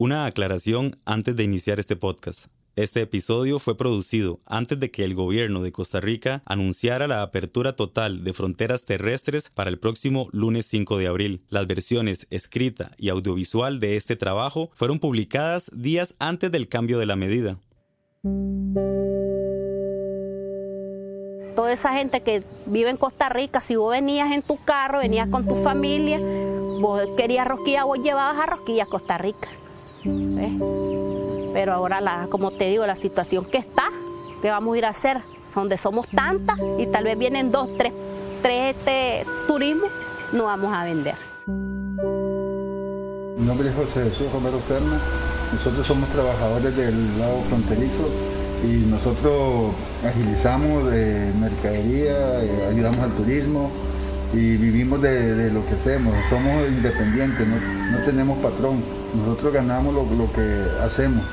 Una aclaración antes de iniciar este podcast. Este episodio fue producido antes de que el gobierno de Costa Rica anunciara la apertura total de fronteras terrestres para el próximo lunes 5 de abril. Las versiones escrita y audiovisual de este trabajo fueron publicadas días antes del cambio de la medida. Toda esa gente que vive en Costa Rica, si vos venías en tu carro, venías con tu familia, vos querías rosquillas, vos llevabas a rosquillas a Costa Rica. Pero ahora, como te digo, la situación que está, ¿qué vamos a ir a hacer? Donde somos tantas y tal vez vienen dos, tres, tres este, turismos, no vamos a vender. Mi nombre es José Jesús Romero Serna. Nosotros somos trabajadores del lado fronterizo y nosotros agilizamos de mercadería, eh, ayudamos al turismo y vivimos de, lo que hacemos. Somos independientes, no tenemos patrón nosotros ganamos lo, que hacemos.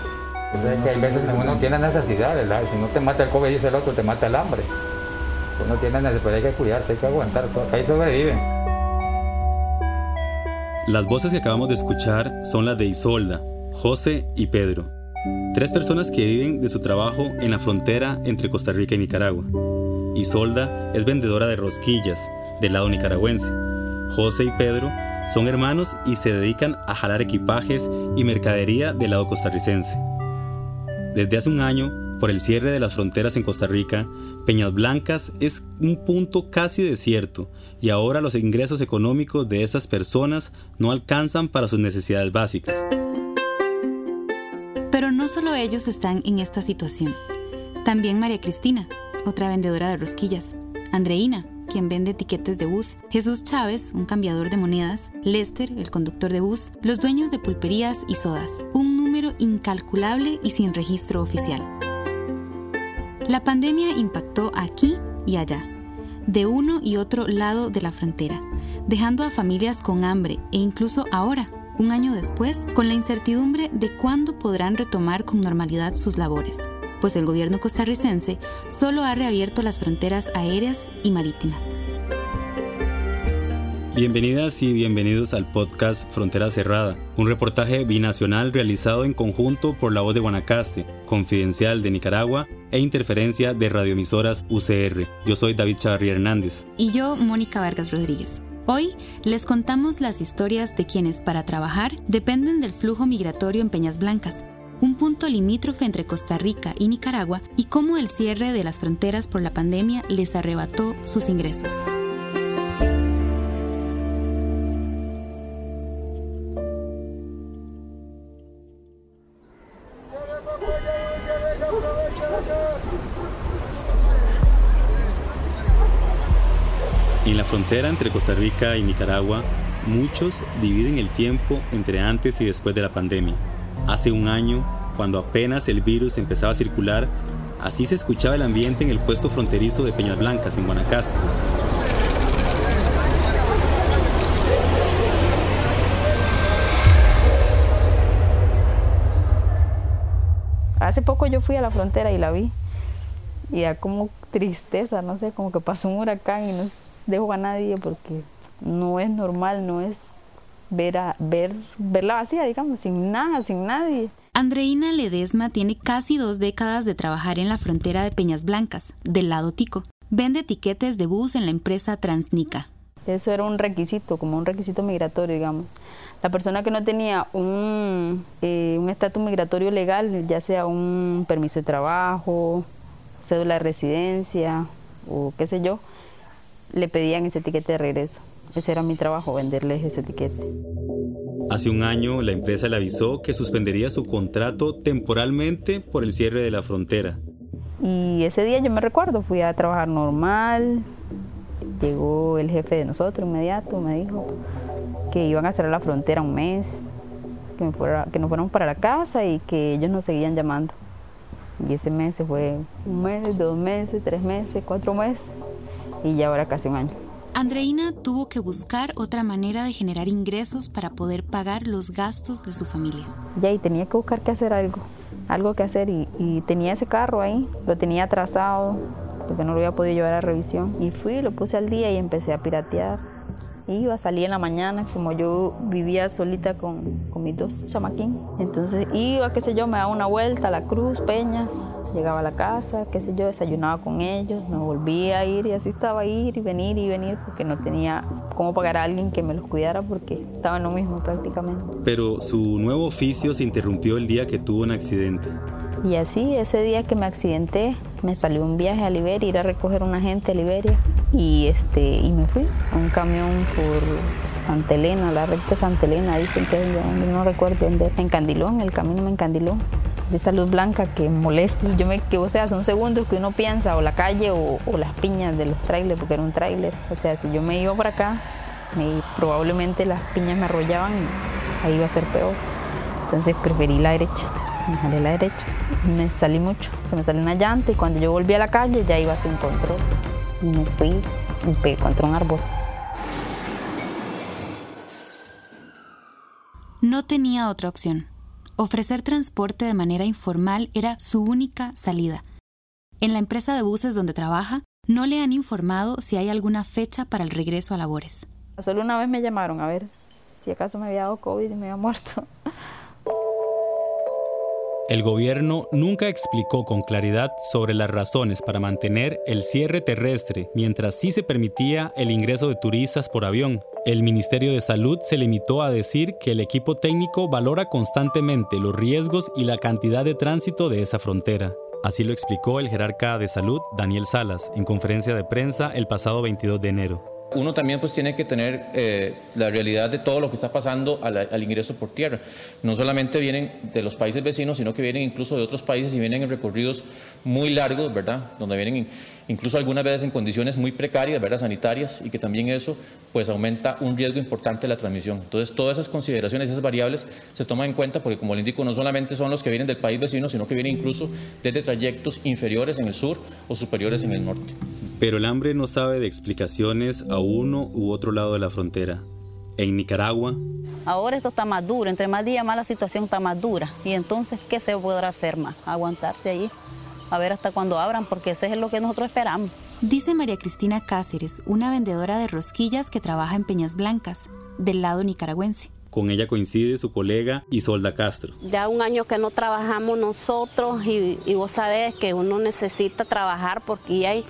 que hay veces que uno tiene necesidades, si no te mata el COVID, dice el otro, te mata el hambre. Uno tiene necesidad, hay que cuidarse, hay que aguantar, ahí sobreviven. Las voces que acabamos de escuchar son las de Isolda, José y Pedro, tres personas que viven de su trabajo en la frontera entre Costa Rica y Nicaragua. Isolda es vendedora de rosquillas del lado nicaragüense. José y Pedro son hermanos y se dedican a jalar equipajes y mercadería del lado costarricense. Desde hace un año, por el cierre de las fronteras en Costa Rica, Peñas Blancas es un punto casi desierto y ahora los ingresos económicos de estas personas no alcanzan para sus necesidades básicas. Pero no solo ellos están en esta situación. También María Cristina, otra vendedora de rosquillas, Andreina, quien vende etiquetes de bus, Jesús Chávez, un cambiador de monedas, Lester, el conductor de bus, los dueños de pulperías y sodas, un número incalculable y sin registro oficial. La pandemia impactó aquí y allá, de uno y otro lado de la frontera, dejando a familias con hambre e incluso ahora, un año después, con la incertidumbre de cuándo podrán retomar con normalidad sus labores pues el gobierno costarricense solo ha reabierto las fronteras aéreas y marítimas. Bienvenidas y bienvenidos al podcast Frontera Cerrada, un reportaje binacional realizado en conjunto por La Voz de Guanacaste, Confidencial de Nicaragua e Interferencia de Radioemisoras UCR. Yo soy David Chavarría Hernández. Y yo, Mónica Vargas Rodríguez. Hoy les contamos las historias de quienes para trabajar dependen del flujo migratorio en Peñas Blancas, un punto limítrofe entre Costa Rica y Nicaragua, y cómo el cierre de las fronteras por la pandemia les arrebató sus ingresos. En la frontera entre Costa Rica y Nicaragua, muchos dividen el tiempo entre antes y después de la pandemia. Hace un año, cuando apenas el virus empezaba a circular, así se escuchaba el ambiente en el puesto fronterizo de Peñas Blancas, en Guanacaste. Hace poco yo fui a la frontera y la vi. Y da como tristeza, no sé, como que pasó un huracán y no dejó a nadie porque no es normal, no es ver, a, ver, verla vacía, digamos, sin nada, sin nadie. Andreina Ledesma tiene casi dos décadas de trabajar en la frontera de Peñas Blancas, del lado tico. Vende etiquetes de bus en la empresa Transnica. Eso era un requisito, como un requisito migratorio, digamos. La persona que no tenía un eh, estatus migratorio legal, ya sea un permiso de trabajo, cédula de residencia o qué sé yo, le pedían ese etiquete de regreso. Ese era mi trabajo, venderles ese etiquete. Hace un año la empresa le avisó que suspendería su contrato temporalmente por el cierre de la frontera. Y ese día yo me recuerdo, fui a trabajar normal, llegó el jefe de nosotros inmediato, me dijo que iban a cerrar la frontera un mes, que, que nos fuéramos para la casa y que ellos nos seguían llamando. Y ese mes se fue un mes, dos meses, tres meses, cuatro meses y ya ahora casi un año. Andreina tuvo que buscar otra manera de generar ingresos para poder pagar los gastos de su familia. Ya, y tenía que buscar qué hacer algo, algo que hacer y, tenía ese carro ahí, lo tenía atrasado porque no lo había podido llevar a revisión. Y fui, lo puse al día y empecé a piratear. Iba, salía en la mañana, como yo vivía solita con, con mis dos chamaquín. Entonces iba, qué sé yo, me daba una vuelta a la cruz, Peñas, llegaba a la casa, qué sé yo, desayunaba con ellos, me volvía a ir y así estaba ir y venir y venir porque no tenía cómo pagar a alguien que me los cuidara porque estaba en lo mismo prácticamente. Pero su nuevo oficio se interrumpió el día que tuvo un accidente. Y así, ese día que me accidenté, me salió un viaje a Liberia, ir a recoger a una gente a Liberia. Y, este, y me fui a un camión por Santa Elena, la recta Santa Elena, dicen que no recuerdo dónde, en Candilón, el camino me encandiló. De esa luz blanca que molesta. Y yo me quedo, o sea, son segundos que uno piensa, o la calle o, o las piñas de los trailers, porque era un trailer. O sea, si yo me iba por acá, me, probablemente las piñas me arrollaban y ahí iba a ser peor. Entonces preferí la derecha me jalé la derecha. Me salí mucho, se me salió una llanta y cuando yo volví a la calle ya iba sin control. Me fui y me pegué contra un árbol. No tenía otra opción. Ofrecer transporte de manera informal era su única salida. En la empresa de buses donde trabaja, no le han informado si hay alguna fecha para el regreso a labores. Solo una vez me llamaron a ver si acaso me había dado COVID y me había muerto. El gobierno nunca explicó con claridad sobre las razones para mantener el cierre terrestre mientras sí se permitía el ingreso de turistas por avión. El Ministerio de Salud se limitó a decir que el equipo técnico valora constantemente los riesgos y la cantidad de tránsito de esa frontera. Así lo explicó el jerarca de salud Daniel Salas en conferencia de prensa el pasado 22 de enero uno también pues tiene que tener eh, la realidad de todo lo que está pasando al, ingreso por tierra. No solamente vienen de los países vecinos, sino que vienen incluso de otros países y vienen en recorridos muy largos, ¿verdad? Donde vienen incluso algunas veces en condiciones muy precarias, ¿verdad? Sanitarias y que también eso pues aumenta un riesgo importante de la transmisión. Entonces todas esas consideraciones, esas variables se toman en cuenta porque como le indico, no solamente son los que vienen del país vecino, sino que vienen incluso desde trayectos inferiores en el sur o superiores en el norte. Pero el hambre no sabe de explicaciones a uno u otro lado de la frontera. En Nicaragua. Ahora esto está más duro, entre más días más la situación está más dura. Y entonces, ¿qué se podrá hacer más? Aguantarse ahí, a ver hasta cuándo abran, porque ese es lo que nosotros esperamos. Dice María Cristina Cáceres, una vendedora de rosquillas que trabaja en Peñas Blancas, del lado nicaragüense. Con ella coincide su colega Isolda Castro. Ya un año que no trabajamos nosotros y, y vos sabés que uno necesita trabajar porque hay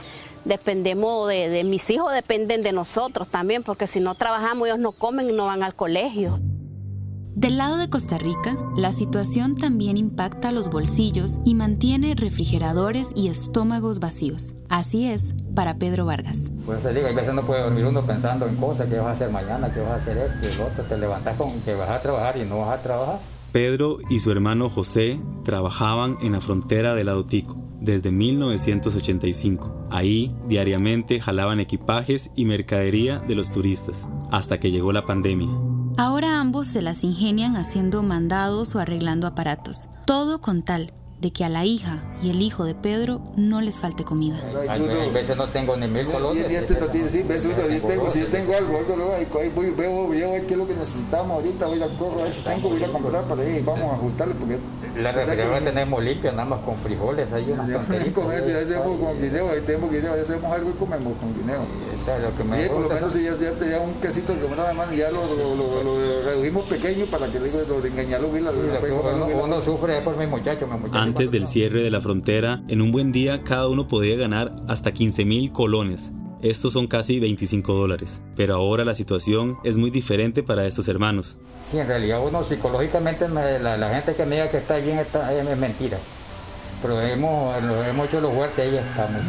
dependemos de, de, mis hijos, dependen de nosotros también, porque si no trabajamos ellos no comen y no van al colegio. Del lado de Costa Rica, la situación también impacta los bolsillos y mantiene refrigeradores y estómagos vacíos. Así es para Pedro Vargas. Pues se diga, a veces no puede dormir uno pensando en cosas, qué vas a hacer mañana, qué vas a hacer esto, el otro, te levantas con que vas a trabajar y no vas a trabajar. Pedro y su hermano José trabajaban en la frontera del lado Tico desde 1985. Ahí diariamente jalaban equipajes y mercadería de los turistas, hasta que llegó la pandemia. Ahora ambos se las ingenian haciendo mandados o arreglando aparatos, todo con tal de que a la hija y el hijo de Pedro no les falte comida. A veces no tengo ni mil colones. Sí, veces yo tengo, si yo tengo algo, algo ahí voy, veo, veo qué es lo que necesitamos ahorita, voy al corro, a ver si tengo, voy a comprar para ahí, vamos a ajustarle porque... La refrigeradora tenemos limpia, nada más con frijoles, hay unas tonteritas. Con hacemos con guineo, ahí tenemos guineo, hacemos algo y comemos con guineo. Lo que me y por lo menos si ya, ya tenía un quesito que nada más, ya lo, lo, lo, lo, redujimos pequeño para que lo de uno, uno, sufre por mi muchacho, mi muchacho. Antes del cierre de la frontera, en un buen día cada uno podía ganar hasta 15 mil colones. Estos son casi 25 dólares. Pero ahora la situación es muy diferente para estos hermanos. Sí, en realidad uno psicológicamente, me, la, la, gente que me diga que está bien está, es mentira. Pero hemos, hemos hecho lo fuerte, ahí estamos.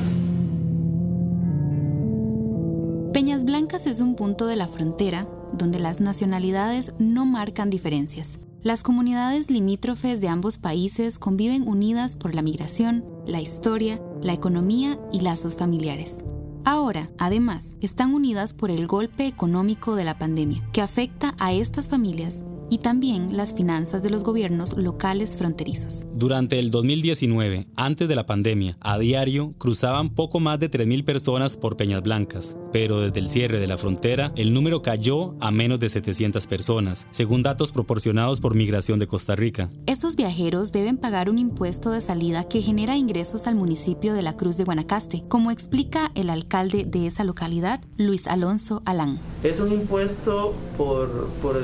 Peñas Blancas es un punto de la frontera donde las nacionalidades no marcan diferencias. Las comunidades limítrofes de ambos países conviven unidas por la migración, la historia, la economía y lazos familiares. Ahora, además, están unidas por el golpe económico de la pandemia, que afecta a estas familias y también las finanzas de los gobiernos locales fronterizos. Durante el 2019, antes de la pandemia, a diario cruzaban poco más de 3.000 personas por Peñas Blancas, pero desde el cierre de la frontera el número cayó a menos de 700 personas, según datos proporcionados por Migración de Costa Rica. Esos viajeros deben pagar un impuesto de salida que genera ingresos al municipio de la Cruz de Guanacaste, como explica el alcalde de esa localidad, Luis Alonso Alán. Es un impuesto por, por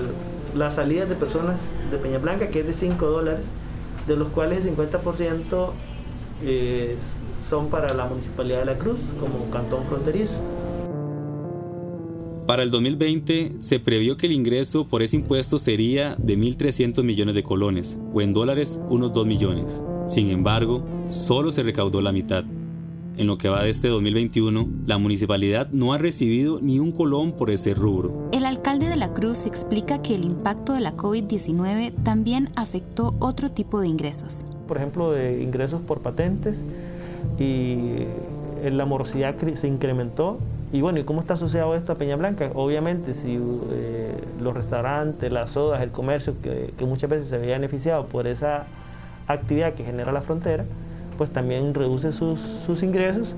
las salidas de personas de Peña Blanca, que es de 5 dólares, de los cuales el 50% eh, son para la Municipalidad de la Cruz como cantón fronterizo. Para el 2020 se previó que el ingreso por ese impuesto sería de 1.300 millones de colones, o en dólares unos 2 millones. Sin embargo, solo se recaudó la mitad. En lo que va de este 2021, la municipalidad no ha recibido ni un colón por ese rubro. El alcalde de la Cruz explica que el impacto de la COVID-19 también afectó otro tipo de ingresos. Por ejemplo, de ingresos por patentes y la morosidad se incrementó. Y bueno, ¿y cómo está asociado esto a Peña Blanca? Obviamente, si eh, los restaurantes, las sodas, el comercio, que, que muchas veces se veía beneficiado por esa actividad que genera la frontera, pues también reduce sus, sus ingresos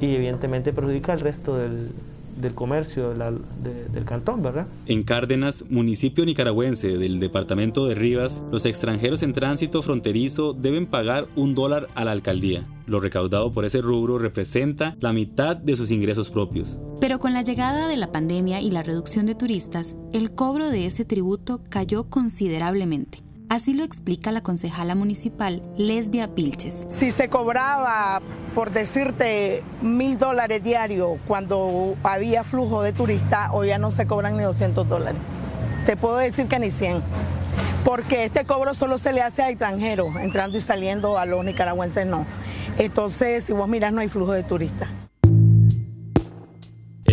y evidentemente perjudica al resto del, del comercio del cantón, ¿verdad? En Cárdenas, municipio nicaragüense del departamento de Rivas, los extranjeros en tránsito fronterizo deben pagar un dólar a la alcaldía. Lo recaudado por ese rubro representa la mitad de sus ingresos propios. Pero con la llegada de la pandemia y la reducción de turistas, el cobro de ese tributo cayó considerablemente. Así lo explica la concejala municipal Lesbia Pilches. Si se cobraba, por decirte, mil dólares diarios cuando había flujo de turistas, hoy ya no se cobran ni 200 dólares. Te puedo decir que ni 100. Porque este cobro solo se le hace a extranjeros, entrando y saliendo, a los nicaragüenses no. Entonces, si vos miras, no hay flujo de turistas.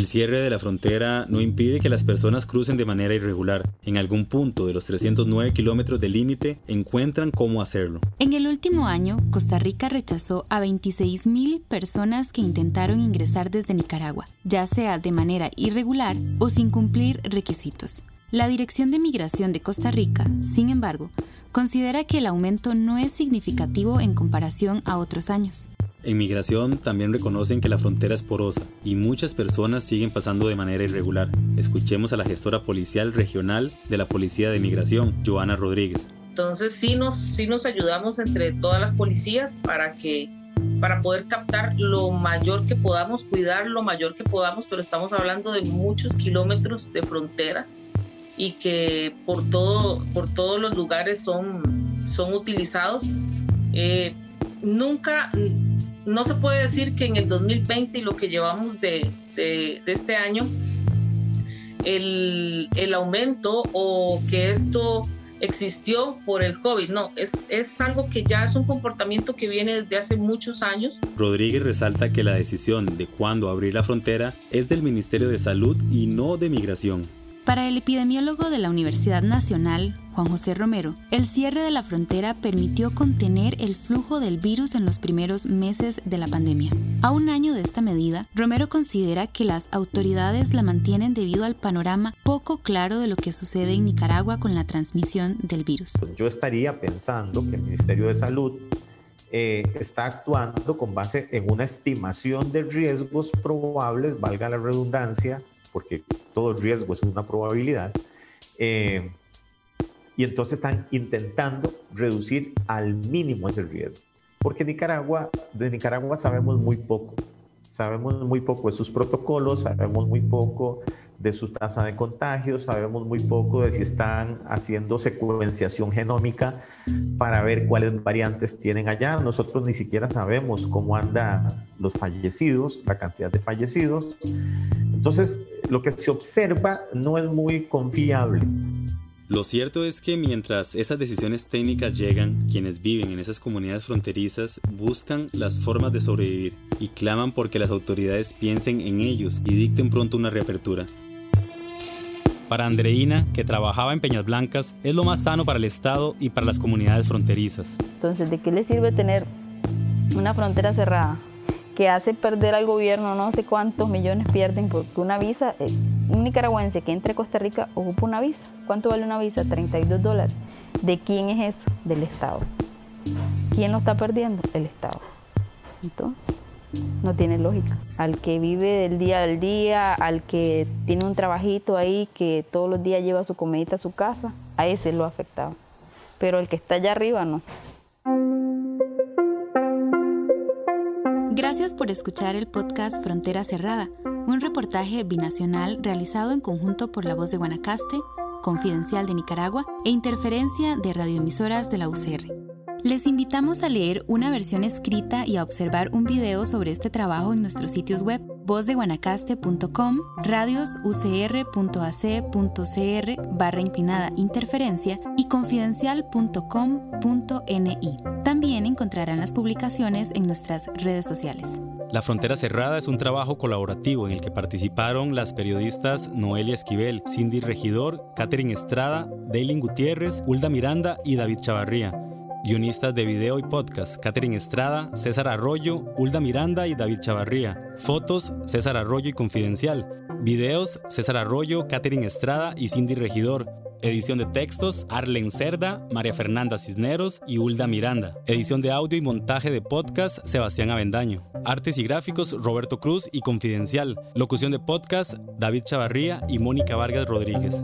El cierre de la frontera no impide que las personas crucen de manera irregular. En algún punto de los 309 kilómetros de límite encuentran cómo hacerlo. En el último año, Costa Rica rechazó a 26.000 personas que intentaron ingresar desde Nicaragua, ya sea de manera irregular o sin cumplir requisitos. La Dirección de Migración de Costa Rica, sin embargo, considera que el aumento no es significativo en comparación a otros años. En migración también reconocen que la frontera es porosa y muchas personas siguen pasando de manera irregular. Escuchemos a la gestora policial regional de la Policía de Migración, Joana Rodríguez. Entonces sí nos, sí nos ayudamos entre todas las policías para que para poder captar lo mayor que podamos, cuidar lo mayor que podamos, pero estamos hablando de muchos kilómetros de frontera y que por, todo, por todos los lugares son, son utilizados. Eh, nunca, no se puede decir que en el 2020 y lo que llevamos de, este año, el, aumento o que esto existió por el COVID. No, es, es algo que ya es un comportamiento que viene desde hace muchos años. Rodríguez resalta que la decisión de cuándo abrir la frontera es del Ministerio de Salud y no de Migración. Para el epidemiólogo de la Universidad Nacional, Juan José Romero, el cierre de la frontera permitió contener el flujo del virus en los primeros meses de la pandemia. A un año de esta medida, Romero considera que las autoridades la mantienen debido al panorama poco claro de lo que sucede en Nicaragua con la transmisión del virus. Yo estaría pensando que el Ministerio de Salud eh, está actuando con base en una estimación de riesgos probables, valga la redundancia, porque todo riesgo es una probabilidad. Eh, y entonces están intentando reducir al mínimo ese riesgo. Porque Nicaragua, de Nicaragua sabemos muy poco. Sabemos muy poco de sus protocolos, sabemos muy poco de su tasa de contagio, sabemos muy poco de si están haciendo secuenciación genómica para ver cuáles variantes tienen allá. Nosotros ni siquiera sabemos cómo andan los fallecidos, la cantidad de fallecidos. Entonces, lo que se observa no es muy confiable. Lo cierto es que mientras esas decisiones técnicas llegan, quienes viven en esas comunidades fronterizas buscan las formas de sobrevivir y claman porque las autoridades piensen en ellos y dicten pronto una reapertura. Para Andreina, que trabajaba en Peñas Blancas, es lo más sano para el Estado y para las comunidades fronterizas. Entonces, ¿de qué le sirve tener una frontera cerrada? Que hace perder al gobierno no sé cuántos millones pierden porque una visa, eh, un nicaragüense que entre a Costa Rica ocupa una visa. ¿Cuánto vale una visa? 32 dólares. ¿De quién es eso? Del Estado. ¿Quién lo está perdiendo? El Estado. Entonces, no tiene lógica. Al que vive del día al día, al que tiene un trabajito ahí, que todos los días lleva su comidita a su casa, a ese lo ha afectado. Pero el que está allá arriba no. Gracias por escuchar el podcast Frontera Cerrada, un reportaje binacional realizado en conjunto por La Voz de Guanacaste, Confidencial de Nicaragua e Interferencia de radioemisoras de la UCR. Les invitamos a leer una versión escrita y a observar un video sobre este trabajo en nuestros sitios web vozdeguanacaste.com, radiosucr.ac.cr barra inclinada interferencia y confidencial.com.ni. También encontrarán las publicaciones en nuestras redes sociales. La Frontera Cerrada es un trabajo colaborativo en el que participaron las periodistas Noelia Esquivel, Cindy Regidor, Catherine Estrada, Daylin Gutiérrez, Hulda Miranda y David Chavarría. Guionistas de video y podcast, Catherine Estrada, César Arroyo, Hulda Miranda y David Chavarría. Fotos, César Arroyo y Confidencial. Videos, César Arroyo, Catherine Estrada y Cindy Regidor. Edición de textos, Arlen Cerda, María Fernanda Cisneros y Hulda Miranda. Edición de audio y montaje de podcast, Sebastián Avendaño. Artes y gráficos, Roberto Cruz y Confidencial. Locución de podcast, David Chavarría y Mónica Vargas Rodríguez.